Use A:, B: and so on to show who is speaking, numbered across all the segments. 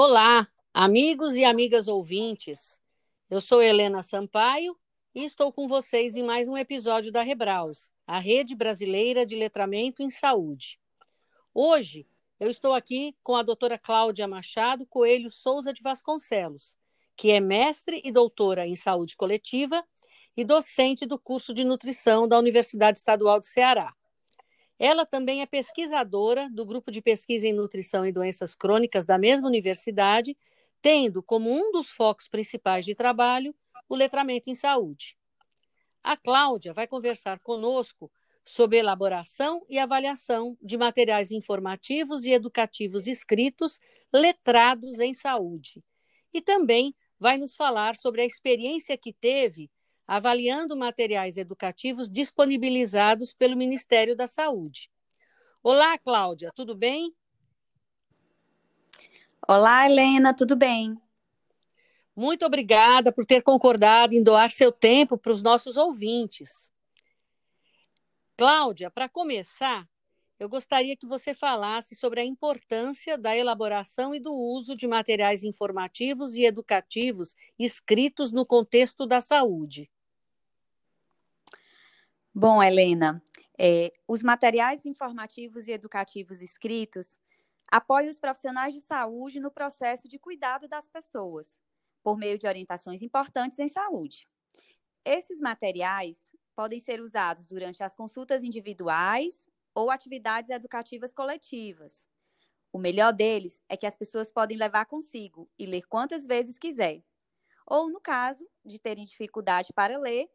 A: Olá, amigos e amigas ouvintes. Eu sou Helena Sampaio e estou com vocês em mais um episódio da Rebraus, a Rede Brasileira de Letramento em Saúde. Hoje eu estou aqui com a doutora Cláudia Machado Coelho Souza de Vasconcelos, que é mestre e doutora em saúde coletiva e docente do curso de nutrição da Universidade Estadual do Ceará. Ela também é pesquisadora do grupo de pesquisa em nutrição e doenças crônicas da mesma universidade, tendo como um dos focos principais de trabalho o letramento em saúde. A Cláudia vai conversar conosco sobre elaboração e avaliação de materiais informativos e educativos escritos letrados em saúde. E também vai nos falar sobre a experiência que teve avaliando materiais educativos disponibilizados pelo Ministério da Saúde. Olá, Cláudia, tudo bem?
B: Olá, Helena, tudo bem?
A: Muito obrigada por ter concordado em doar seu tempo para os nossos ouvintes. Cláudia, para começar, eu gostaria que você falasse sobre a importância da elaboração e do uso de materiais informativos e educativos escritos no contexto da saúde.
B: Bom, Helena, é, os materiais informativos e educativos escritos apoiam os profissionais de saúde no processo de cuidado das pessoas, por meio de orientações importantes em saúde. Esses materiais podem ser usados durante as consultas individuais ou atividades educativas coletivas. O melhor deles é que as pessoas podem levar consigo e ler quantas vezes quiser. Ou, no caso de terem dificuldade para ler,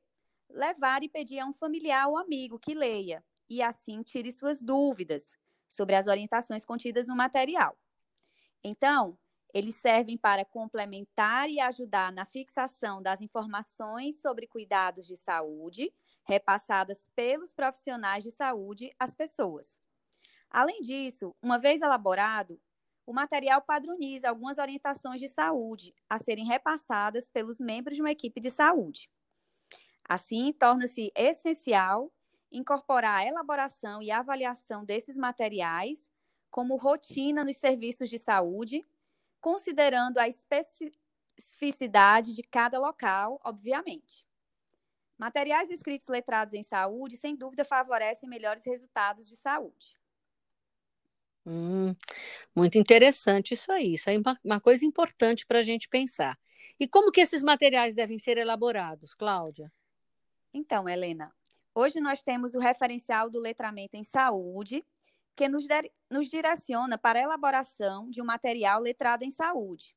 B: levar e pedir a um familiar ou amigo que leia e assim tire suas dúvidas sobre as orientações contidas no material. Então, eles servem para complementar e ajudar na fixação das informações sobre cuidados de saúde repassadas pelos profissionais de saúde às pessoas. Além disso, uma vez elaborado, o material padroniza algumas orientações de saúde a serem repassadas pelos membros de uma equipe de saúde. Assim, torna-se essencial incorporar a elaboração e avaliação desses materiais como rotina nos serviços de saúde, considerando a especificidade de cada local, obviamente. Materiais escritos letrados em saúde, sem dúvida, favorecem melhores resultados de saúde.
A: Hum, muito interessante isso aí. Isso é uma coisa importante para a gente pensar. E como que esses materiais devem ser elaborados, Cláudia?
B: Então, Helena, hoje nós temos o referencial do letramento em saúde, que nos, nos direciona para a elaboração de um material letrado em saúde.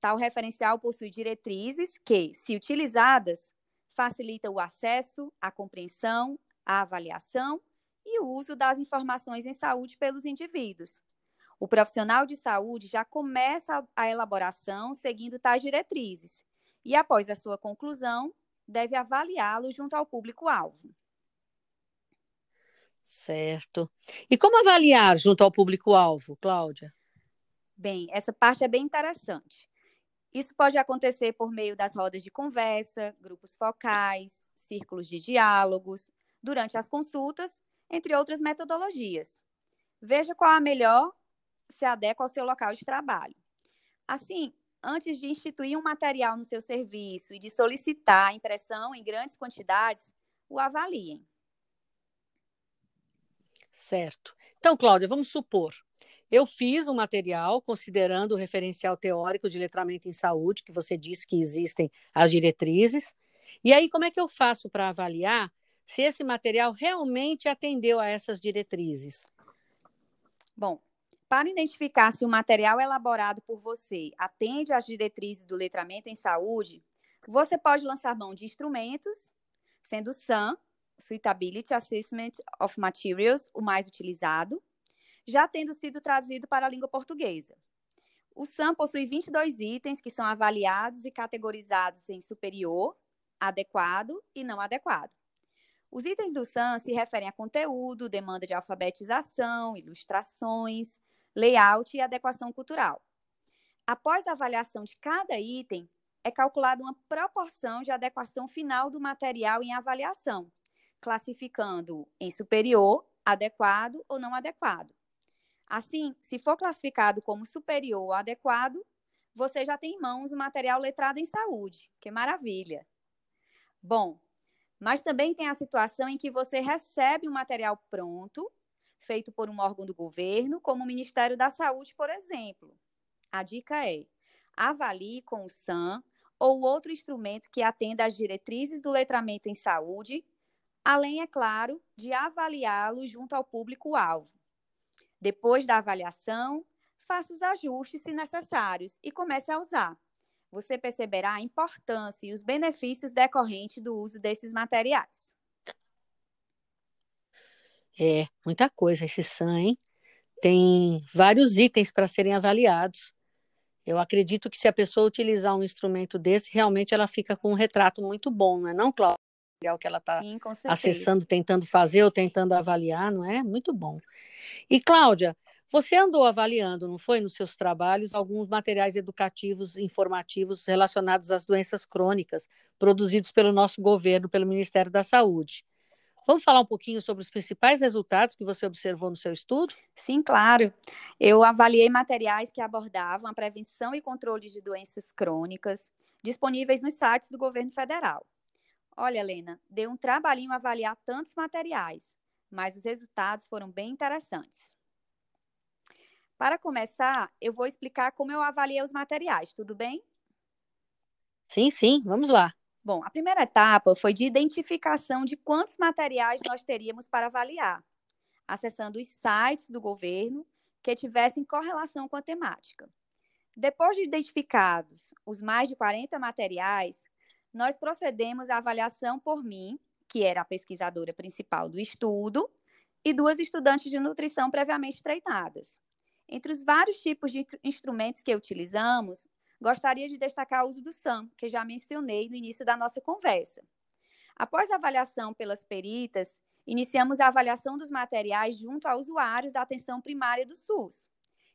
B: Tal referencial possui diretrizes que, se utilizadas, facilitam o acesso, a compreensão, a avaliação e o uso das informações em saúde pelos indivíduos. O profissional de saúde já começa a elaboração seguindo tais diretrizes e, após a sua conclusão, deve avaliá-lo junto ao público-alvo.
A: Certo. E como avaliar junto ao público-alvo, Cláudia?
B: Bem, essa parte é bem interessante. Isso pode acontecer por meio das rodas de conversa, grupos focais, círculos de diálogos, durante as consultas, entre outras metodologias. Veja qual a melhor se adequa ao seu local de trabalho. Assim, antes de instituir um material no seu serviço e de solicitar a impressão em grandes quantidades, o avaliem.
A: Certo. Então, Cláudia, vamos supor, eu fiz um material considerando o referencial teórico de letramento em saúde, que você disse que existem as diretrizes. E aí, como é que eu faço para avaliar se esse material realmente atendeu a essas diretrizes?
B: Bom, para identificar se o material elaborado por você atende às diretrizes do letramento em saúde, você pode lançar mão de instrumentos, sendo o SAM, Suitability Assessment of Materials, o mais utilizado, já tendo sido traduzido para a língua portuguesa. O SAM possui 22 itens que são avaliados e categorizados em superior, adequado e não adequado. Os itens do SAM se referem a conteúdo, demanda de alfabetização, ilustrações, layout e adequação cultural. Após a avaliação de cada item, é calculada uma proporção de adequação final do material em avaliação, classificando em superior, adequado ou não adequado. Assim, se for classificado como superior ou adequado, você já tem em mãos o material letrado em saúde. Que maravilha! Bom, mas também tem a situação em que você recebe um material pronto, feito por um órgão do governo, como o Ministério da Saúde, por exemplo. A dica é: avalie com o SAM ou outro instrumento que atenda às diretrizes do letramento em saúde, além, é claro, de avaliá-lo junto ao público-alvo. Depois da avaliação, faça os ajustes se necessários e comece a usar você perceberá a importância e os benefícios decorrentes do uso desses materiais.
A: É, muita coisa esse SAM, hein? Tem vários itens para serem avaliados. Eu acredito que se a pessoa utilizar um instrumento desse, realmente ela fica com um retrato muito bom, não é não, Cláudia? O que ela está acessando, tentando fazer ou tentando avaliar, não é? Muito bom. E, Cláudia, você andou avaliando, não foi, nos seus trabalhos, alguns materiais educativos, informativos relacionados às doenças crônicas, produzidos pelo nosso governo, pelo Ministério da Saúde. Vamos falar um pouquinho sobre os principais resultados que você observou no seu estudo?
B: Sim, claro. Eu avaliei materiais que abordavam a prevenção e controle de doenças crônicas, disponíveis nos sites do governo federal. Olha, Helena, deu um trabalhinho avaliar tantos materiais, mas os resultados foram bem interessantes. Para começar, eu vou explicar como eu avaliei os materiais, tudo bem?
A: Sim, sim, vamos lá.
B: Bom, a primeira etapa foi de identificação de quantos materiais nós teríamos para avaliar, acessando os sites do governo que tivessem correlação com a temática. Depois de identificados os mais de 40 materiais, nós procedemos à avaliação por mim, que era a pesquisadora principal do estudo, e duas estudantes de nutrição previamente treinadas. Entre os vários tipos de instrumentos que utilizamos, gostaria de destacar o uso do SAM, que já mencionei no início da nossa conversa. Após a avaliação pelas peritas, iniciamos a avaliação dos materiais junto a usuários da atenção primária do SUS.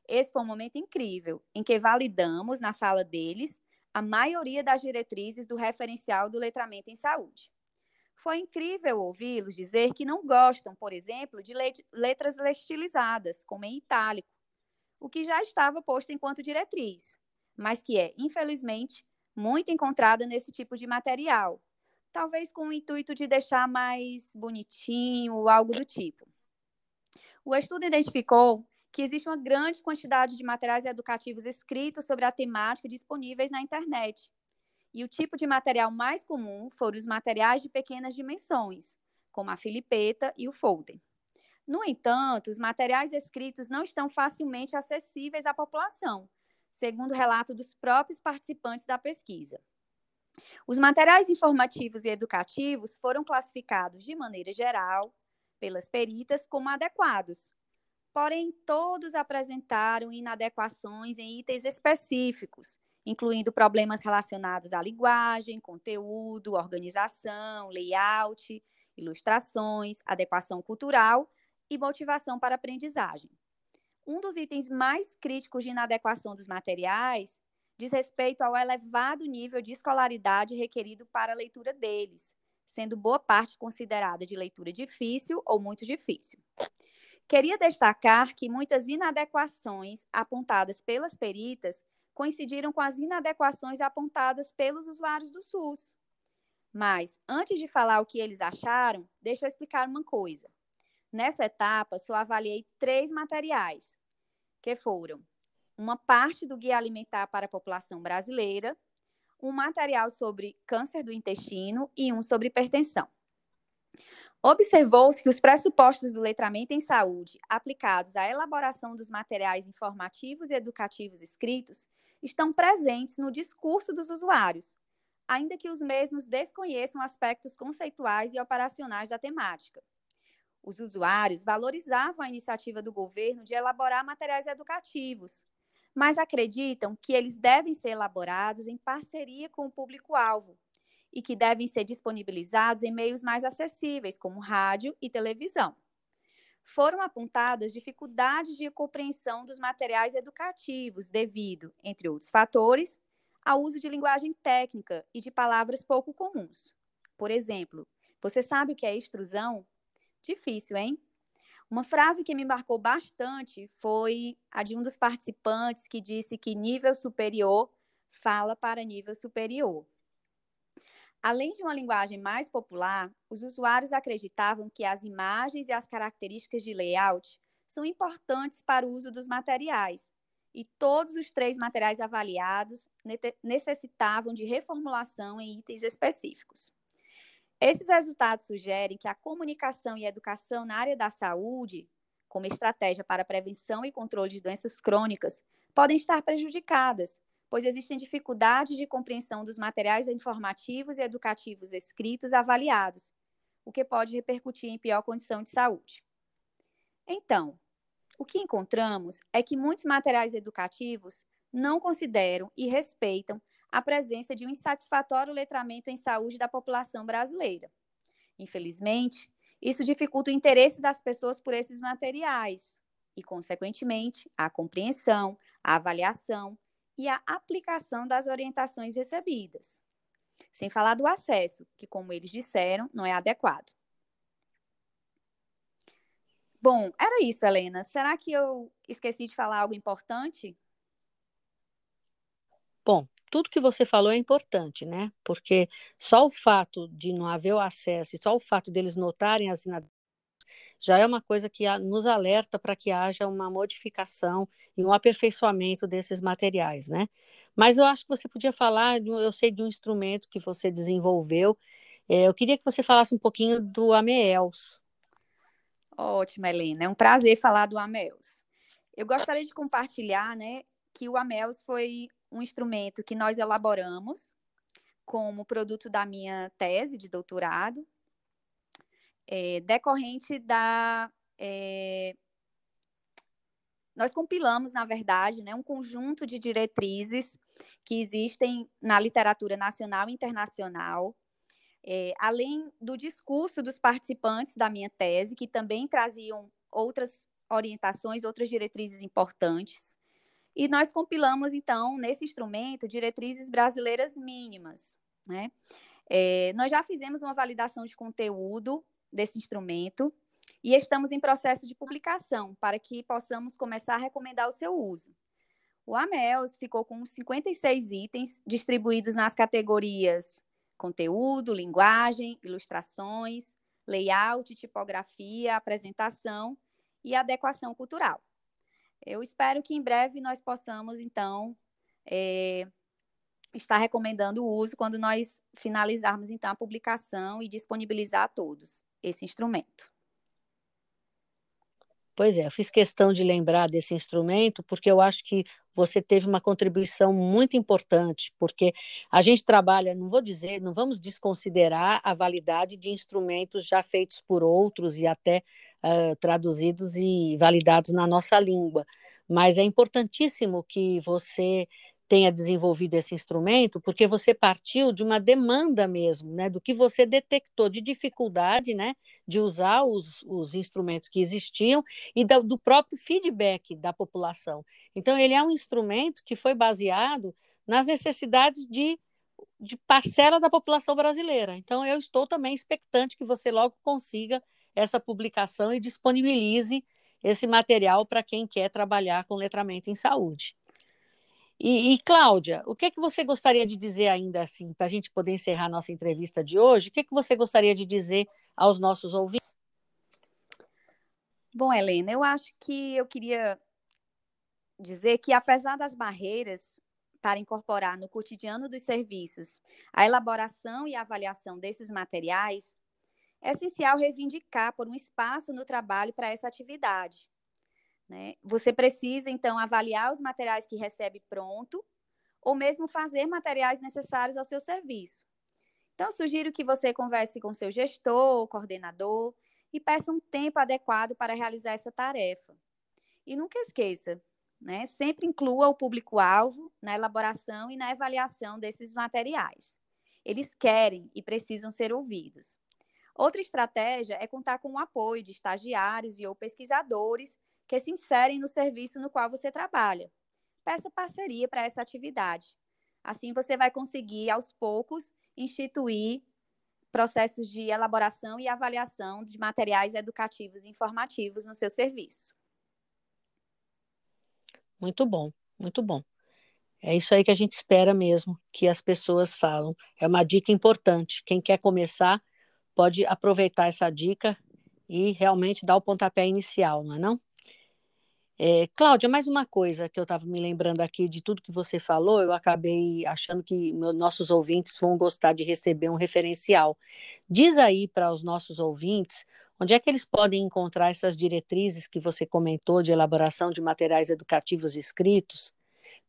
B: Esse foi um momento incrível, em que validamos, na fala deles, a maioria das diretrizes do referencial do letramento em saúde. Foi incrível ouvi-los dizer que não gostam, por exemplo, de letras estilizadas, como em itálico, o que já estava posto enquanto diretriz, mas que é, infelizmente, muito encontrada nesse tipo de material, talvez com o intuito de deixar mais bonitinho ou algo do tipo. O estudo identificou que existe uma grande quantidade de materiais educativos escritos sobre a temática disponíveis na internet. E o tipo de material mais comum foram os materiais de pequenas dimensões, como a filipeta e o folder. No entanto, os materiais escritos não estão facilmente acessíveis à população, segundo relato dos próprios participantes da pesquisa. Os materiais informativos e educativos foram classificados de maneira geral pelas peritas como adequados, porém todos apresentaram inadequações em itens específicos, incluindo problemas relacionados à linguagem, conteúdo, organização, layout, ilustrações, adequação cultural e motivação para aprendizagem. Um dos itens mais críticos de inadequação dos materiais diz respeito ao elevado nível de escolaridade requerido para a leitura deles, sendo boa parte considerada de leitura difícil ou muito difícil. Queria destacar que muitas inadequações apontadas pelas peritas coincidiram com as inadequações apontadas pelos usuários do SUS. Mas, antes de falar o que eles acharam, deixa eu explicar uma coisa. Nessa etapa, só avaliei três materiais, que foram uma parte do Guia Alimentar para a População Brasileira, um material sobre câncer do intestino e um sobre hipertensão. Observou-se que os pressupostos do letramento em saúde aplicados à elaboração dos materiais informativos e educativos escritos estão presentes no discurso dos usuários, ainda que os mesmos desconheçam aspectos conceituais e operacionais da temática. Os usuários valorizavam a iniciativa do governo de elaborar materiais educativos, mas acreditam que eles devem ser elaborados em parceria com o público-alvo e que devem ser disponibilizados em meios mais acessíveis, como rádio e televisão. Foram apontadas dificuldades de compreensão dos materiais educativos devido, entre outros fatores, ao uso de linguagem técnica e de palavras pouco comuns. Por exemplo, você sabe o que é extrusão? Difícil, hein? Uma frase que me marcou bastante foi a de um dos participantes que disse que nível superior fala para nível superior. Além de uma linguagem mais popular, os usuários acreditavam que as imagens e as características de layout são importantes para o uso dos materiais, e todos os três materiais avaliados necessitavam de reformulação em itens específicos. Esses resultados sugerem que a comunicação e a educação na área da saúde, como estratégia para prevenção e controle de doenças crônicas, podem estar prejudicadas, pois existem dificuldades de compreensão dos materiais informativos e educativos escritos avaliados, o que pode repercutir em pior condição de saúde. Então, o que encontramos é que muitos materiais educativos não consideram e respeitam a presença de um insatisfatório letramento em saúde da população brasileira. Infelizmente, isso dificulta o interesse das pessoas por esses materiais e, consequentemente, a compreensão, a avaliação e a aplicação das orientações recebidas. Sem falar do acesso, que, como eles disseram, não é adequado. Bom, era isso, Helena. Será que eu esqueci de falar algo importante?
A: Bom, tudo que você falou é importante, né? Porque só o fato de não haver o acesso e só o fato deles notarem as já é uma coisa que nos alerta para que haja uma modificação e um aperfeiçoamento desses materiais, né? Mas eu acho que você podia falar, eu sei de um instrumento que você desenvolveu, é, eu queria que você falasse um pouquinho do AMELS.
B: Ótimo, Helena, é um prazer falar do AMELS. Eu gostaria de compartilhar, né, que o AMELS foi um instrumento que nós elaboramos como produto da minha tese de doutorado, é, decorrente da. É, nós compilamos, na verdade, né, um conjunto de diretrizes que existem na literatura nacional e internacional, é, além do discurso dos participantes da minha tese, que também traziam outras orientações, outras diretrizes importantes. E nós compilamos, então, nesse instrumento, diretrizes brasileiras mínimas. Né? É, nós já fizemos uma validação de conteúdo desse instrumento e estamos em processo de publicação para que possamos começar a recomendar o seu uso. O AMELS ficou com 56 itens distribuídos nas categorias conteúdo, linguagem, ilustrações, layout, tipografia, apresentação e adequação cultural. Eu espero que em breve nós possamos, então, é, estar recomendando o uso quando nós finalizarmos, então, a publicação e disponibilizar a todos esse instrumento.
A: Pois é, eu fiz questão de lembrar desse instrumento porque eu acho que você teve uma contribuição muito importante, porque a gente trabalha, não vou dizer, não vamos desconsiderar a validade de instrumentos já feitos por outros e até uh, traduzidos e validados na nossa língua, mas é importantíssimo que você tenha desenvolvido esse instrumento, porque você partiu de uma demanda mesmo, né, do que você detectou de dificuldade, né, de usar os, os instrumentos que existiam e do, do próprio feedback da população. Então, ele é um instrumento que foi baseado nas necessidades de, de parcela da população brasileira. Então, eu estou também expectante que você logo consiga essa publicação e disponibilize esse material para quem quer trabalhar com letramento em saúde. E, e, Cláudia, o que, é que você gostaria de dizer ainda assim, para a gente poder encerrar nossa entrevista de hoje? O que, é que você gostaria de dizer aos nossos ouvintes?
B: Bom, Helena, eu acho que eu queria dizer que, apesar das barreiras para incorporar no cotidiano dos serviços a elaboração e avaliação desses materiais, é essencial reivindicar por um espaço no trabalho para essa atividade né? Você precisa, então, avaliar os materiais que recebe pronto, ou mesmo fazer materiais necessários ao seu serviço. Então, sugiro que você converse com seu gestor, coordenador, e peça um tempo adequado para realizar essa tarefa. E nunca esqueça, né? Sempre inclua o público-alvo na elaboração e na avaliação desses materiais. Eles querem e precisam ser ouvidos. Outra estratégia é contar com o apoio de estagiários e ou pesquisadores que se inserem no serviço no qual você trabalha. Peça parceria para essa atividade. Assim você vai conseguir, aos poucos, instituir processos de elaboração e avaliação de materiais educativos e informativos no seu serviço.
A: Muito bom, muito bom. É isso aí que a gente espera mesmo que as pessoas falam. É uma dica importante. Quem quer começar pode aproveitar essa dica e realmente dar o pontapé inicial, não é não? É, Cláudia, mais uma coisa que eu estava me lembrando aqui de tudo que você falou, eu acabei achando que nossos ouvintes vão gostar de receber um referencial. Diz aí para os nossos ouvintes onde é que eles podem encontrar essas diretrizes que você comentou de elaboração de materiais educativos escritos.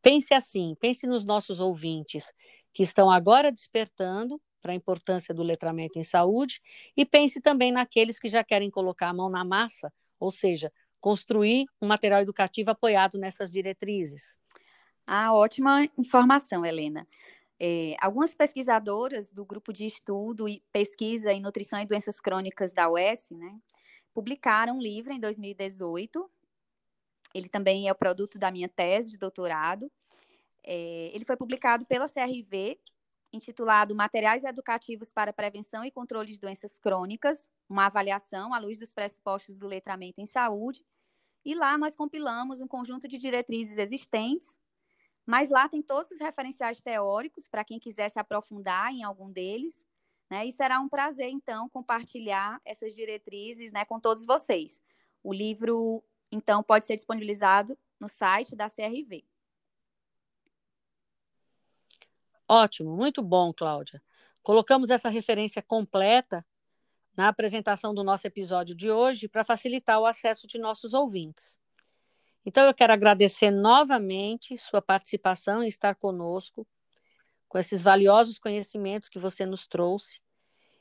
A: Pense assim, pense nos nossos ouvintes que estão agora despertando para a importância do letramento em saúde e pense também naqueles que já querem colocar a mão na massa, ou seja, construir um material educativo apoiado nessas diretrizes?
B: Ah, ótima informação, Helena. É, algumas pesquisadoras do grupo de estudo e pesquisa em nutrição e doenças crônicas da UES, né, publicaram um livro em 2018. Ele também é o produto da minha tese de doutorado. É, ele foi publicado pela CRV, intitulado Materiais Educativos para Prevenção e Controle de Doenças Crônicas, uma avaliação à luz dos pressupostos do letramento em saúde, e lá nós compilamos um conjunto de diretrizes existentes, mas lá tem todos os referenciais teóricos para quem quiser se aprofundar em algum deles. Né? E será um prazer, então, compartilhar essas diretrizes né, com todos vocês. O livro, então, pode ser disponibilizado no site da CRV.
A: Ótimo, muito bom, Cláudia. Colocamos essa referência completa na apresentação do nosso episódio de hoje para facilitar o acesso de nossos ouvintes. Então, eu quero agradecer novamente sua participação em estar conosco, com esses valiosos conhecimentos que você nos trouxe.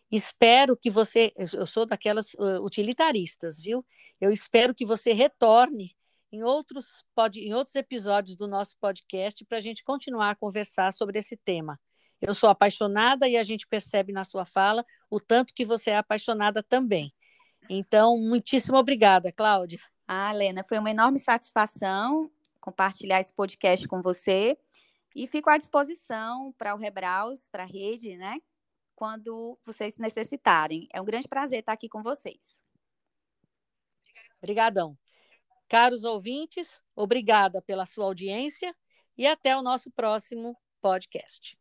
A: Espero que você, eu sou daquelas uh, utilitaristas, viu? Eu espero que você retorne em outros, pod, em outros episódios do nosso podcast para a gente continuar a conversar sobre esse tema. Eu sou apaixonada e a gente percebe na sua fala o tanto que você é apaixonada também. Então, muitíssimo obrigada, Cláudia.
B: Ah, Helena, foi uma enorme satisfação compartilhar esse podcast com você e fico à disposição para o Rebraus, para a rede, né? Quando vocês necessitarem. É um grande prazer estar aqui com vocês.
A: Obrigadão. Caros ouvintes, obrigada pela sua audiência e até o nosso próximo podcast.